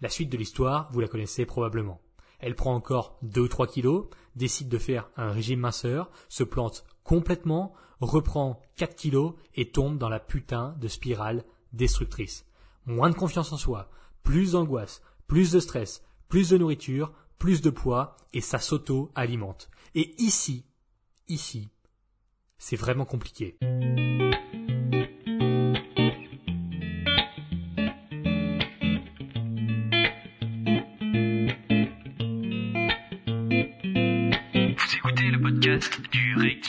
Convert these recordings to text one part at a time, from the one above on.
La suite de l'histoire, vous la connaissez probablement. Elle prend encore 2 ou 3 kilos, décide de faire un régime minceur, se plante complètement, reprend 4 kilos et tombe dans la putain de spirale destructrice. Moins de confiance en soi, plus d'angoisse, plus de stress, plus de nourriture, plus de poids, et ça s'auto-alimente. Et ici, ici, c'est vraiment compliqué.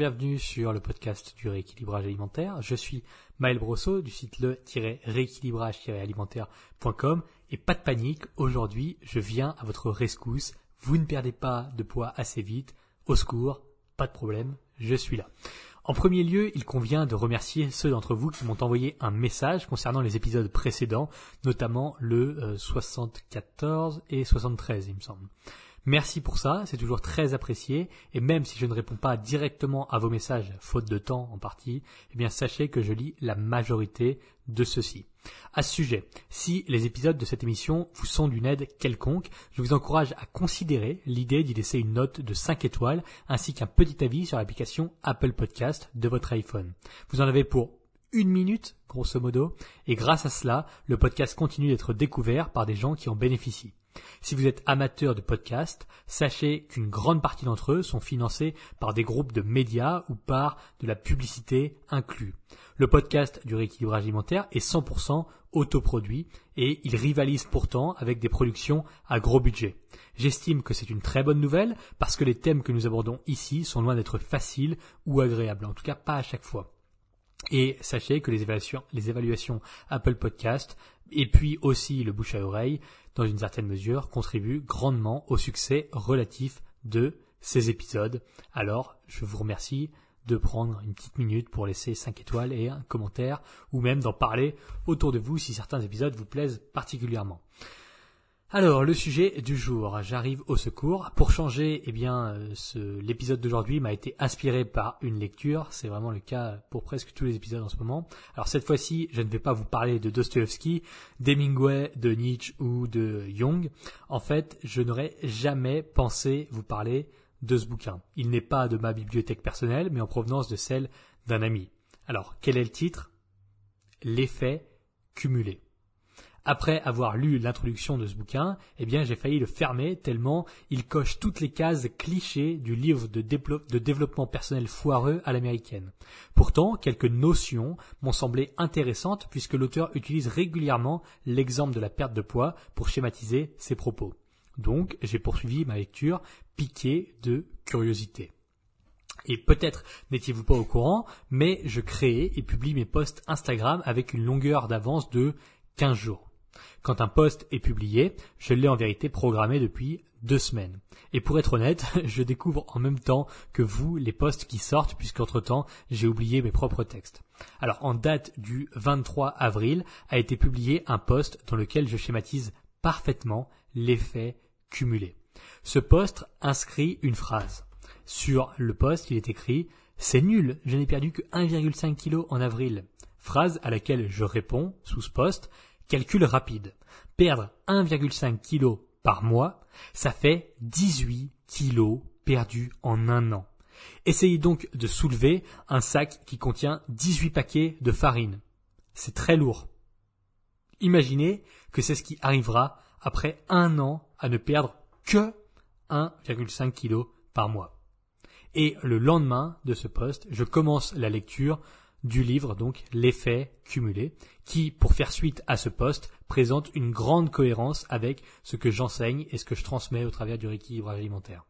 Bienvenue sur le podcast du rééquilibrage alimentaire. Je suis Maël Brosseau du site le-rééquilibrage-alimentaire.com et pas de panique, aujourd'hui je viens à votre rescousse. Vous ne perdez pas de poids assez vite. Au secours, pas de problème, je suis là. En premier lieu, il convient de remercier ceux d'entre vous qui m'ont envoyé un message concernant les épisodes précédents, notamment le 74 et 73, il me semble. Merci pour ça, c'est toujours très apprécié, et même si je ne réponds pas directement à vos messages, faute de temps en partie, eh bien sachez que je lis la majorité de ceux-ci. À ce sujet, si les épisodes de cette émission vous sont d'une aide quelconque, je vous encourage à considérer l'idée d'y laisser une note de 5 étoiles ainsi qu'un petit avis sur l'application Apple Podcast de votre iPhone. Vous en avez pour une minute, grosso modo, et grâce à cela, le podcast continue d'être découvert par des gens qui en bénéficient. Si vous êtes amateur de podcasts, sachez qu'une grande partie d'entre eux sont financés par des groupes de médias ou par de la publicité inclus. Le podcast du rééquilibrage alimentaire est 100% autoproduit et il rivalise pourtant avec des productions à gros budget. J'estime que c'est une très bonne nouvelle parce que les thèmes que nous abordons ici sont loin d'être faciles ou agréables, en tout cas pas à chaque fois. Et sachez que les évaluations, Apple Podcast et puis aussi le bouche à oreille, dans une certaine mesure, contribuent grandement au succès relatif de ces épisodes. Alors, je vous remercie de prendre une petite minute pour laisser 5 étoiles et un commentaire, ou même d'en parler autour de vous si certains épisodes vous plaisent particulièrement. Alors, le sujet du jour, j'arrive au secours. Pour changer, eh bien, euh, l'épisode d'aujourd'hui m'a été inspiré par une lecture. C'est vraiment le cas pour presque tous les épisodes en ce moment. Alors cette fois-ci, je ne vais pas vous parler de Dostoevsky, d'Hemingway, de Nietzsche ou de Jung. En fait, je n'aurais jamais pensé vous parler de ce bouquin. Il n'est pas de ma bibliothèque personnelle, mais en provenance de celle d'un ami. Alors, quel est le titre? L'effet cumulé. Après avoir lu l'introduction de ce bouquin, eh bien, j'ai failli le fermer tellement il coche toutes les cases clichés du livre de, de développement personnel foireux à l'américaine. Pourtant, quelques notions m'ont semblé intéressantes puisque l'auteur utilise régulièrement l'exemple de la perte de poids pour schématiser ses propos. Donc, j'ai poursuivi ma lecture piqué de curiosité. Et peut-être n'étiez-vous pas au courant, mais je crée et publie mes posts Instagram avec une longueur d'avance de 15 jours. Quand un post est publié, je l'ai en vérité programmé depuis deux semaines. Et pour être honnête, je découvre en même temps que vous les posts qui sortent, puisqu'entre temps, j'ai oublié mes propres textes. Alors, en date du 23 avril, a été publié un post dans lequel je schématise parfaitement l'effet cumulé. Ce post inscrit une phrase. Sur le post, il est écrit C'est nul, je n'ai perdu que 1,5 kg en avril. Phrase à laquelle je réponds sous ce post Calcul rapide. Perdre 1,5 kg par mois, ça fait 18 kg perdus en un an. Essayez donc de soulever un sac qui contient 18 paquets de farine. C'est très lourd. Imaginez que c'est ce qui arrivera après un an à ne perdre que 1,5 kg par mois. Et le lendemain de ce poste, je commence la lecture du livre, donc l'effet cumulé, qui, pour faire suite à ce poste, présente une grande cohérence avec ce que j'enseigne et ce que je transmets au travers du rééquilibrage alimentaire.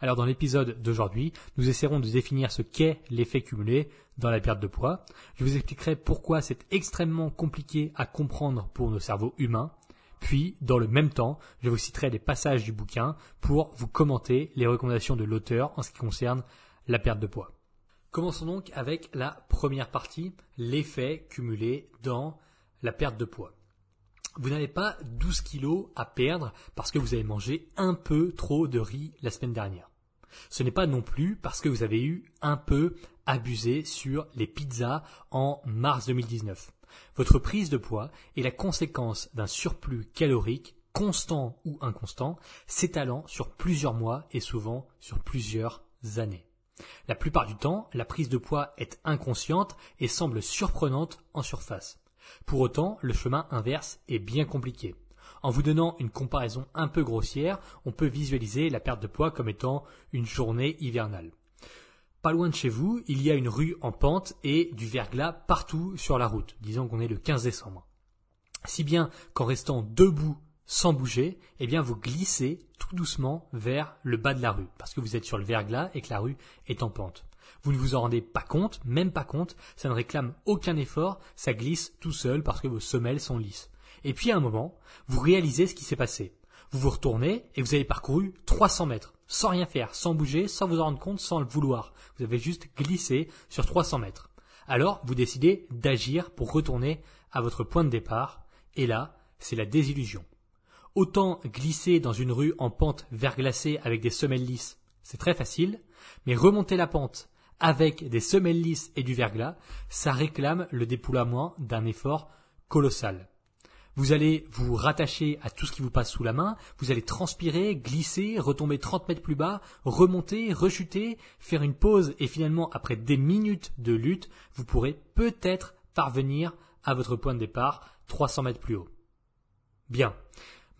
Alors dans l'épisode d'aujourd'hui, nous essaierons de définir ce qu'est l'effet cumulé dans la perte de poids. Je vous expliquerai pourquoi c'est extrêmement compliqué à comprendre pour nos cerveaux humains, puis dans le même temps, je vous citerai des passages du bouquin pour vous commenter les recommandations de l'auteur en ce qui concerne la perte de poids. Commençons donc avec la première partie, l'effet cumulé dans la perte de poids. Vous n'avez pas 12 kilos à perdre parce que vous avez mangé un peu trop de riz la semaine dernière. Ce n'est pas non plus parce que vous avez eu un peu abusé sur les pizzas en mars 2019. Votre prise de poids est la conséquence d'un surplus calorique constant ou inconstant s'étalant sur plusieurs mois et souvent sur plusieurs années. La plupart du temps, la prise de poids est inconsciente et semble surprenante en surface. Pour autant, le chemin inverse est bien compliqué. En vous donnant une comparaison un peu grossière, on peut visualiser la perte de poids comme étant une journée hivernale. Pas loin de chez vous, il y a une rue en pente et du verglas partout sur la route. Disons qu'on est le 15 décembre. Si bien qu'en restant debout sans bouger, eh bien vous glissez tout doucement vers le bas de la rue parce que vous êtes sur le verglas et que la rue est en pente. Vous ne vous en rendez pas compte, même pas compte, ça ne réclame aucun effort, ça glisse tout seul parce que vos semelles sont lisses. Et puis à un moment, vous réalisez ce qui s'est passé. Vous vous retournez et vous avez parcouru 300 mètres, sans rien faire, sans bouger, sans vous en rendre compte, sans le vouloir. Vous avez juste glissé sur 300 mètres. Alors, vous décidez d'agir pour retourner à votre point de départ, et là, c'est la désillusion. Autant glisser dans une rue en pente verglacée avec des semelles lisses, c'est très facile, mais remonter la pente avec des semelles lisses et du verglas, ça réclame le déploiement d'un effort colossal. Vous allez vous rattacher à tout ce qui vous passe sous la main, vous allez transpirer, glisser, retomber 30 mètres plus bas, remonter, rechuter, faire une pause et finalement, après des minutes de lutte, vous pourrez peut-être parvenir à votre point de départ 300 mètres plus haut. Bien.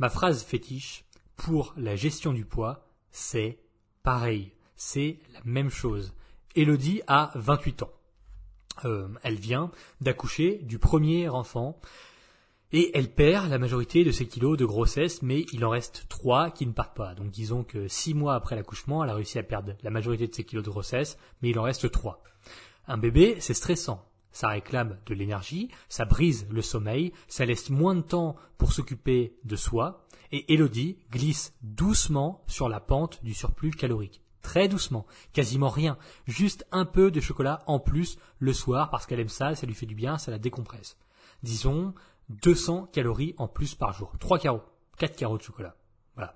Ma phrase fétiche pour la gestion du poids, c'est pareil. C'est la même chose. Elodie a 28 ans. Euh, elle vient d'accoucher du premier enfant et elle perd la majorité de ses kilos de grossesse, mais il en reste trois qui ne partent pas. Donc disons que six mois après l'accouchement, elle a réussi à perdre la majorité de ses kilos de grossesse, mais il en reste trois. Un bébé, c'est stressant. Ça réclame de l'énergie, ça brise le sommeil, ça laisse moins de temps pour s'occuper de soi, et Elodie glisse doucement sur la pente du surplus calorique. Très doucement, quasiment rien, juste un peu de chocolat en plus le soir parce qu'elle aime ça, ça lui fait du bien, ça la décompresse. Disons 200 calories en plus par jour. 3 carreaux, 4 carreaux de chocolat. Voilà.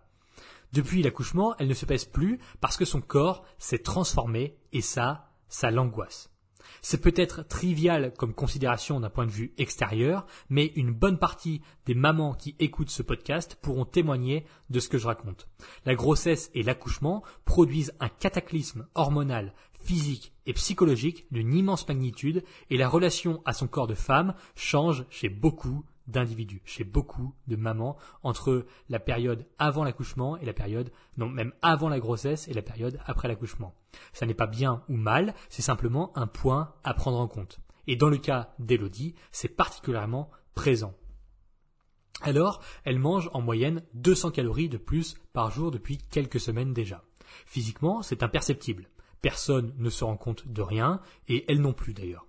Depuis l'accouchement, elle ne se pèse plus parce que son corps s'est transformé et ça, ça l'angoisse. C'est peut-être trivial comme considération d'un point de vue extérieur, mais une bonne partie des mamans qui écoutent ce podcast pourront témoigner de ce que je raconte. La grossesse et l'accouchement produisent un cataclysme hormonal physique et psychologique d'une immense magnitude et la relation à son corps de femme change chez beaucoup d'individus, chez beaucoup de mamans, entre la période avant l'accouchement et la période, non, même avant la grossesse et la période après l'accouchement. Ça n'est pas bien ou mal, c'est simplement un point à prendre en compte. Et dans le cas d'Elodie, c'est particulièrement présent. Alors, elle mange en moyenne 200 calories de plus par jour depuis quelques semaines déjà. Physiquement, c'est imperceptible. Personne ne se rend compte de rien, et elle non plus d'ailleurs.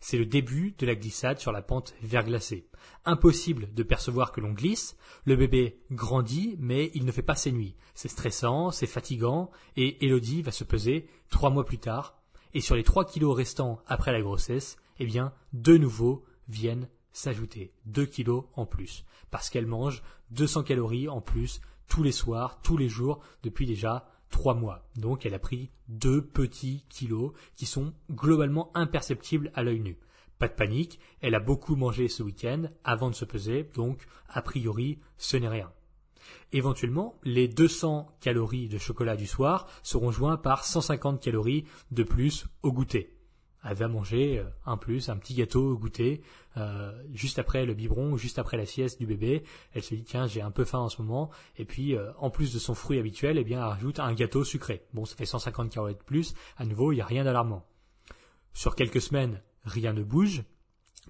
C'est le début de la glissade sur la pente verglacée. Impossible de percevoir que l'on glisse, le bébé grandit, mais il ne fait pas ses nuits. C'est stressant, c'est fatigant, et Elodie va se peser trois mois plus tard, et sur les trois kilos restants après la grossesse, eh bien, de nouveau viennent s'ajouter deux kilos en plus, parce qu'elle mange 200 calories en plus tous les soirs, tous les jours, depuis déjà trois mois. Donc elle a pris deux petits kilos qui sont globalement imperceptibles à l'œil nu. Pas de panique, elle a beaucoup mangé ce week-end avant de se peser, donc a priori ce n'est rien. Éventuellement, les 200 calories de chocolat du soir seront joints par 150 calories de plus au goûter elle va manger euh, un plus, un petit gâteau au goûter, euh, juste après le biberon, juste après la sieste du bébé. Elle se dit tiens j'ai un peu faim en ce moment, et puis euh, en plus de son fruit habituel, eh bien elle rajoute un gâteau sucré. Bon ça fait 150 calories de plus, à nouveau il n'y a rien d'alarmant. Sur quelques semaines, rien ne bouge,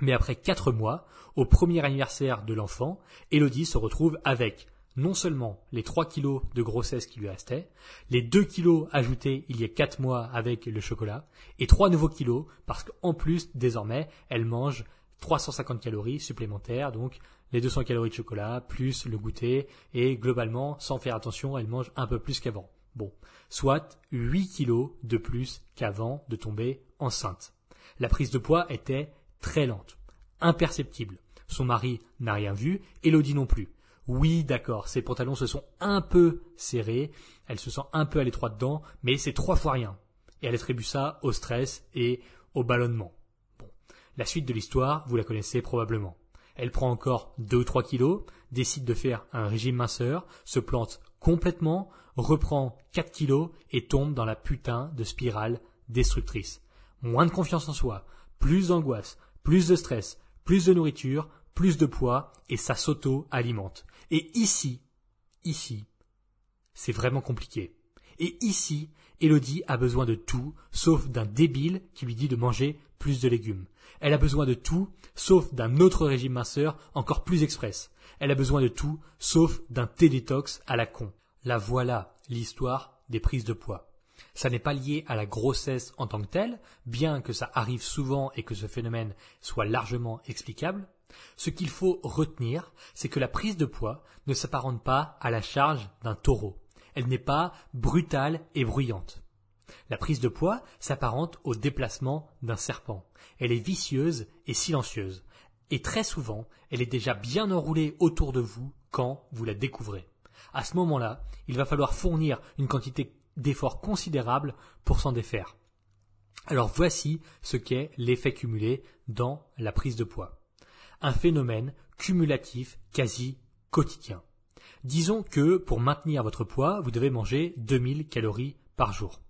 mais après quatre mois, au premier anniversaire de l'enfant, Elodie se retrouve avec non seulement les 3 kilos de grossesse qui lui restaient, les 2 kilos ajoutés il y a 4 mois avec le chocolat, et 3 nouveaux kilos parce qu'en plus, désormais, elle mange 350 calories supplémentaires, donc les 200 calories de chocolat, plus le goûter, et globalement, sans faire attention, elle mange un peu plus qu'avant. Bon, soit 8 kilos de plus qu'avant de tomber enceinte. La prise de poids était très lente, imperceptible. Son mari n'a rien vu, Elodie non plus. Oui, d'accord, ses pantalons se sont un peu serrés, elle se sent un peu à l'étroit dedans, mais c'est trois fois rien. Et elle attribue ça au stress et au ballonnement. Bon. La suite de l'histoire, vous la connaissez probablement. Elle prend encore 2 ou 3 kilos, décide de faire un régime minceur, se plante complètement, reprend 4 kilos et tombe dans la putain de spirale destructrice. Moins de confiance en soi, plus d'angoisse, plus de stress, plus de nourriture, plus de poids et ça s'auto-alimente. Et ici, ici, c'est vraiment compliqué. Et ici, Elodie a besoin de tout, sauf d'un débile qui lui dit de manger plus de légumes. Elle a besoin de tout, sauf d'un autre régime minceur encore plus express. Elle a besoin de tout, sauf d'un thé détox à la con. La voilà, l'histoire des prises de poids. Ça n'est pas lié à la grossesse en tant que telle, bien que ça arrive souvent et que ce phénomène soit largement explicable. Ce qu'il faut retenir, c'est que la prise de poids ne s'apparente pas à la charge d'un taureau. Elle n'est pas brutale et bruyante. La prise de poids s'apparente au déplacement d'un serpent. Elle est vicieuse et silencieuse. Et très souvent, elle est déjà bien enroulée autour de vous quand vous la découvrez. À ce moment-là, il va falloir fournir une quantité d'efforts considérable pour s'en défaire. Alors voici ce qu'est l'effet cumulé dans la prise de poids. Un phénomène cumulatif quasi quotidien. Disons que pour maintenir votre poids, vous devez manger 2000 calories par jour.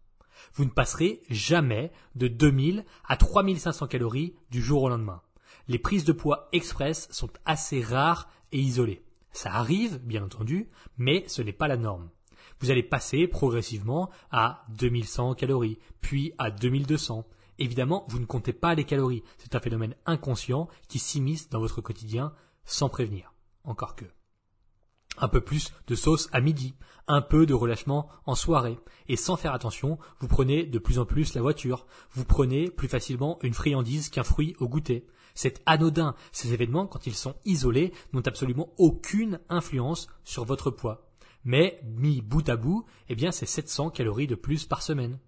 Vous ne passerez jamais de 2000 à 3500 calories du jour au lendemain. Les prises de poids express sont assez rares et isolées. Ça arrive, bien entendu, mais ce n'est pas la norme. Vous allez passer progressivement à 2100 calories, puis à 2200. Évidemment, vous ne comptez pas les calories. C'est un phénomène inconscient qui s'immisce dans votre quotidien sans prévenir. Encore que un peu plus de sauce à midi, un peu de relâchement en soirée. Et sans faire attention, vous prenez de plus en plus la voiture. Vous prenez plus facilement une friandise qu'un fruit au goûter. C'est anodin. Ces événements, quand ils sont isolés, n'ont absolument aucune influence sur votre poids. Mais, mis bout à bout, eh bien, c'est 700 calories de plus par semaine.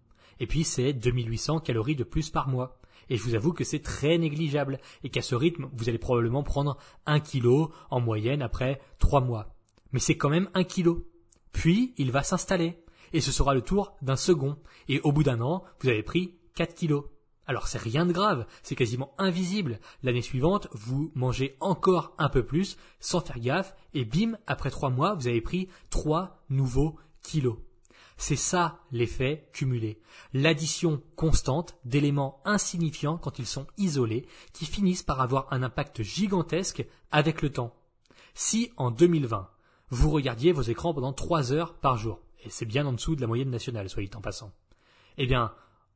Et puis, c'est 2800 calories de plus par mois. Et je vous avoue que c'est très négligeable et qu'à ce rythme, vous allez probablement prendre un kilo en moyenne après trois mois mais c'est quand même un kilo. Puis il va s'installer, et ce sera le tour d'un second, et au bout d'un an, vous avez pris 4 kilos. Alors c'est rien de grave, c'est quasiment invisible. L'année suivante, vous mangez encore un peu plus, sans faire gaffe, et bim, après trois mois, vous avez pris 3 nouveaux kilos. C'est ça l'effet cumulé. L'addition constante d'éléments insignifiants quand ils sont isolés, qui finissent par avoir un impact gigantesque avec le temps. Si en 2020, vous regardiez vos écrans pendant 3 heures par jour. Et c'est bien en dessous de la moyenne nationale, soyez en passant. Eh bien,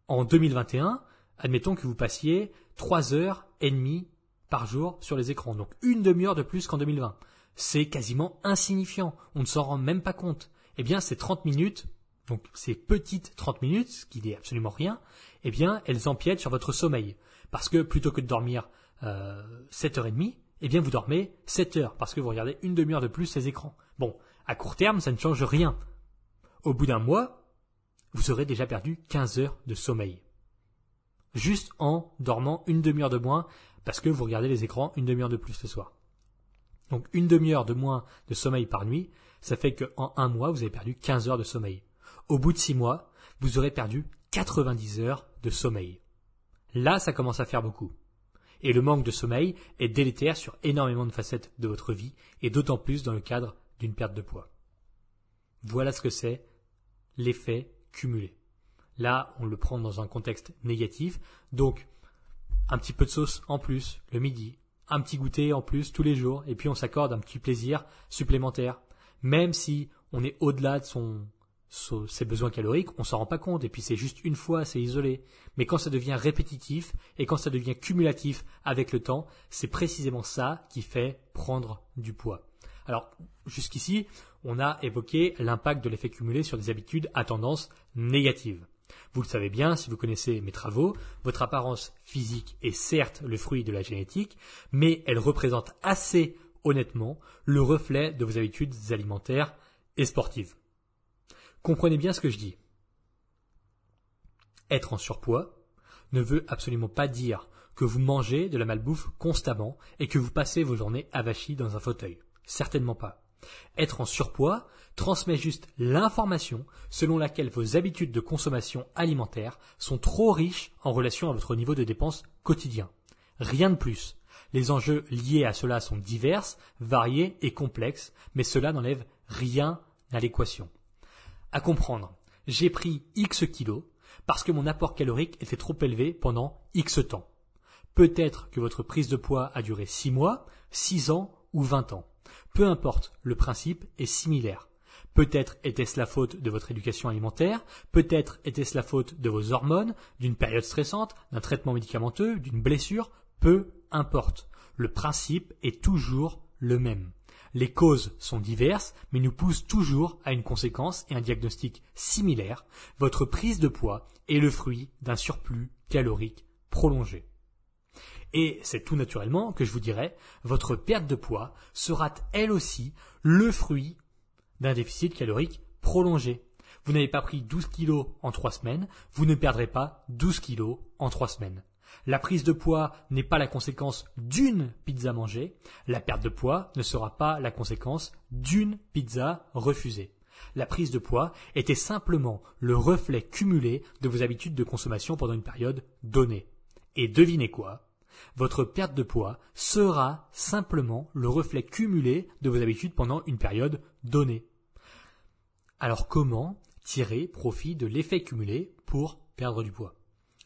en 2021, admettons que vous passiez 3 heures et demie par jour sur les écrans. Donc une demi-heure de plus qu'en 2020. C'est quasiment insignifiant. On ne s'en rend même pas compte. Eh bien, ces 30 minutes, donc ces petites 30 minutes, ce qui n'est absolument rien, eh bien, elles empiètent sur votre sommeil. Parce que plutôt que de dormir euh, 7h30, eh bien vous dormez 7 heures parce que vous regardez une demi-heure de plus ces écrans. Bon, à court terme, ça ne change rien. Au bout d'un mois, vous aurez déjà perdu 15 heures de sommeil. Juste en dormant une demi-heure de moins parce que vous regardez les écrans une demi-heure de plus ce soir. Donc une demi-heure de moins de sommeil par nuit, ça fait qu'en un mois, vous avez perdu 15 heures de sommeil. Au bout de 6 mois, vous aurez perdu 90 heures de sommeil. Là, ça commence à faire beaucoup. Et le manque de sommeil est délétère sur énormément de facettes de votre vie, et d'autant plus dans le cadre d'une perte de poids. Voilà ce que c'est l'effet cumulé. Là, on le prend dans un contexte négatif, donc un petit peu de sauce en plus le midi, un petit goûter en plus tous les jours, et puis on s'accorde un petit plaisir supplémentaire. Même si on est au-delà de son ses besoins caloriques, on s'en rend pas compte, et puis c'est juste une fois, c'est isolé. Mais quand ça devient répétitif, et quand ça devient cumulatif avec le temps, c'est précisément ça qui fait prendre du poids. Alors, jusqu'ici, on a évoqué l'impact de l'effet cumulé sur des habitudes à tendance négative. Vous le savez bien si vous connaissez mes travaux, votre apparence physique est certes le fruit de la génétique, mais elle représente assez honnêtement le reflet de vos habitudes alimentaires et sportives. Comprenez bien ce que je dis. Être en surpoids ne veut absolument pas dire que vous mangez de la malbouffe constamment et que vous passez vos journées avachis dans un fauteuil. Certainement pas. Être en surpoids transmet juste l'information selon laquelle vos habitudes de consommation alimentaire sont trop riches en relation à votre niveau de dépenses quotidien. Rien de plus. Les enjeux liés à cela sont divers, variés et complexes, mais cela n'enlève rien à l'équation. À comprendre, j'ai pris X kilos parce que mon apport calorique était trop élevé pendant X temps. Peut-être que votre prise de poids a duré 6 mois, 6 ans ou 20 ans. Peu importe, le principe est similaire. Peut-être était-ce la faute de votre éducation alimentaire, peut-être était-ce la faute de vos hormones, d'une période stressante, d'un traitement médicamenteux, d'une blessure, peu importe. Le principe est toujours le même. Les causes sont diverses, mais nous poussent toujours à une conséquence et un diagnostic similaire. Votre prise de poids est le fruit d'un surplus calorique prolongé. Et c'est tout naturellement que je vous dirais, votre perte de poids sera elle aussi le fruit d'un déficit calorique prolongé. Vous n'avez pas pris 12 kilos en 3 semaines, vous ne perdrez pas 12 kilos en 3 semaines. La prise de poids n'est pas la conséquence d'une pizza mangée, la perte de poids ne sera pas la conséquence d'une pizza refusée. La prise de poids était simplement le reflet cumulé de vos habitudes de consommation pendant une période donnée. Et devinez quoi? Votre perte de poids sera simplement le reflet cumulé de vos habitudes pendant une période donnée. Alors comment tirer profit de l'effet cumulé pour perdre du poids?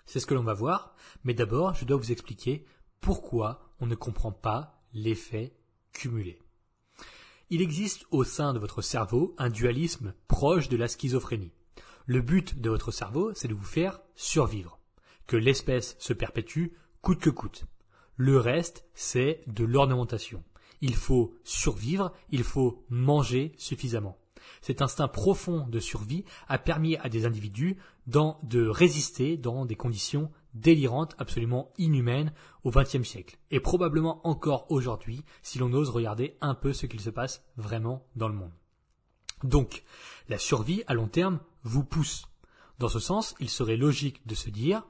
C'est ce que l'on va voir, mais d'abord je dois vous expliquer pourquoi on ne comprend pas l'effet cumulé. Il existe au sein de votre cerveau un dualisme proche de la schizophrénie. Le but de votre cerveau, c'est de vous faire survivre, que l'espèce se perpétue coûte que coûte. Le reste, c'est de l'ornementation. Il faut survivre, il faut manger suffisamment. Cet instinct profond de survie a permis à des individus de résister dans des conditions délirantes, absolument inhumaines au XXe siècle. Et probablement encore aujourd'hui, si l'on ose regarder un peu ce qu'il se passe vraiment dans le monde. Donc, la survie à long terme vous pousse. Dans ce sens, il serait logique de se dire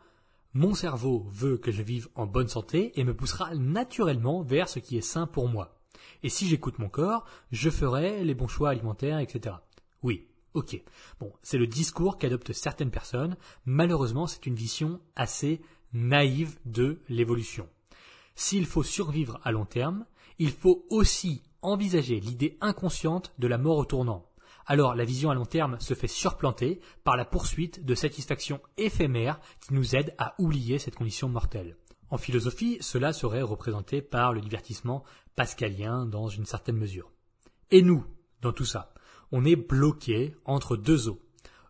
mon cerveau veut que je vive en bonne santé et me poussera naturellement vers ce qui est sain pour moi. Et si j'écoute mon corps, je ferai les bons choix alimentaires, etc. Oui, ok. Bon, c'est le discours qu'adoptent certaines personnes. Malheureusement, c'est une vision assez naïve de l'évolution. S'il faut survivre à long terme, il faut aussi envisager l'idée inconsciente de la mort au tournant. Alors la vision à long terme se fait surplanter par la poursuite de satisfactions éphémères qui nous aident à oublier cette condition mortelle. En philosophie, cela serait représenté par le divertissement pascalien dans une certaine mesure. Et nous, dans tout ça, on est bloqué entre deux eaux.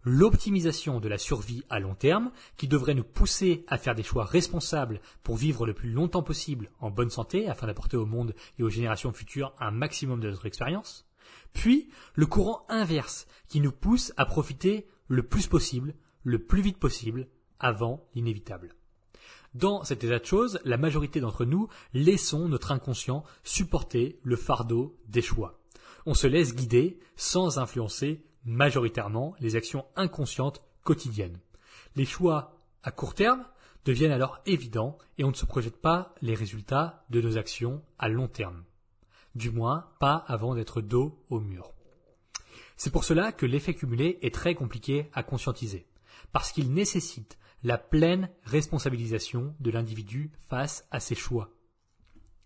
L'optimisation de la survie à long terme, qui devrait nous pousser à faire des choix responsables pour vivre le plus longtemps possible en bonne santé afin d'apporter au monde et aux générations futures un maximum de notre expérience. Puis, le courant inverse, qui nous pousse à profiter le plus possible, le plus vite possible, avant l'inévitable. Dans cet état de choses, la majorité d'entre nous laissons notre inconscient supporter le fardeau des choix. On se laisse guider sans influencer majoritairement les actions inconscientes quotidiennes. Les choix à court terme deviennent alors évidents et on ne se projette pas les résultats de nos actions à long terme. Du moins, pas avant d'être dos au mur. C'est pour cela que l'effet cumulé est très compliqué à conscientiser, parce qu'il nécessite la pleine responsabilisation de l'individu face à ses choix.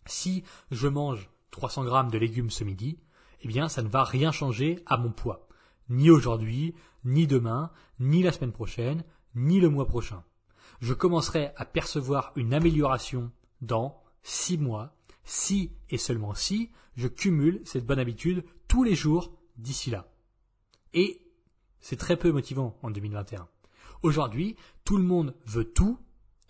Si je mange 300 grammes de légumes ce midi, eh bien, ça ne va rien changer à mon poids. Ni aujourd'hui, ni demain, ni la semaine prochaine, ni le mois prochain. Je commencerai à percevoir une amélioration dans six mois, si et seulement si je cumule cette bonne habitude tous les jours d'ici là. Et c'est très peu motivant en 2021. Aujourd'hui, tout le monde veut tout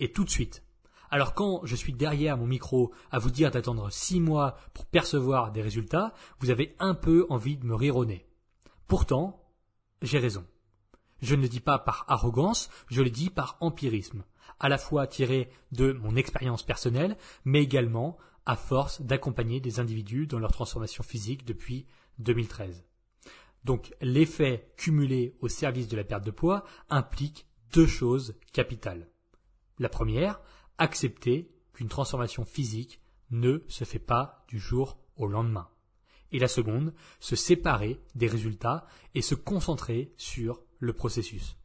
et tout de suite. Alors quand je suis derrière mon micro à vous dire d'attendre six mois pour percevoir des résultats, vous avez un peu envie de me rire au nez. Pourtant, j'ai raison. je ne le dis pas par arrogance, je le dis par empirisme, à la fois tiré de mon expérience personnelle, mais également à force d'accompagner des individus dans leur transformation physique depuis 2013. Donc l'effet cumulé au service de la perte de poids implique deux choses capitales. La première, accepter qu'une transformation physique ne se fait pas du jour au lendemain. Et la seconde, se séparer des résultats et se concentrer sur le processus.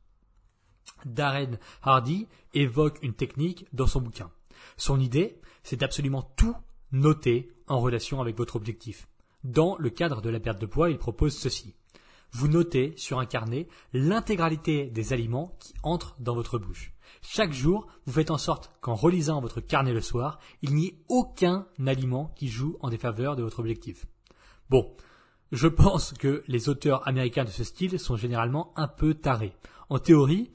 Darren Hardy évoque une technique dans son bouquin. Son idée, c'est d'absolument tout noter en relation avec votre objectif. Dans le cadre de la perte de poids, il propose ceci. Vous notez sur un carnet l'intégralité des aliments qui entrent dans votre bouche. Chaque jour, vous faites en sorte qu'en relisant votre carnet le soir, il n'y ait aucun aliment qui joue en défaveur de votre objectif. Bon, je pense que les auteurs américains de ce style sont généralement un peu tarés. En théorie,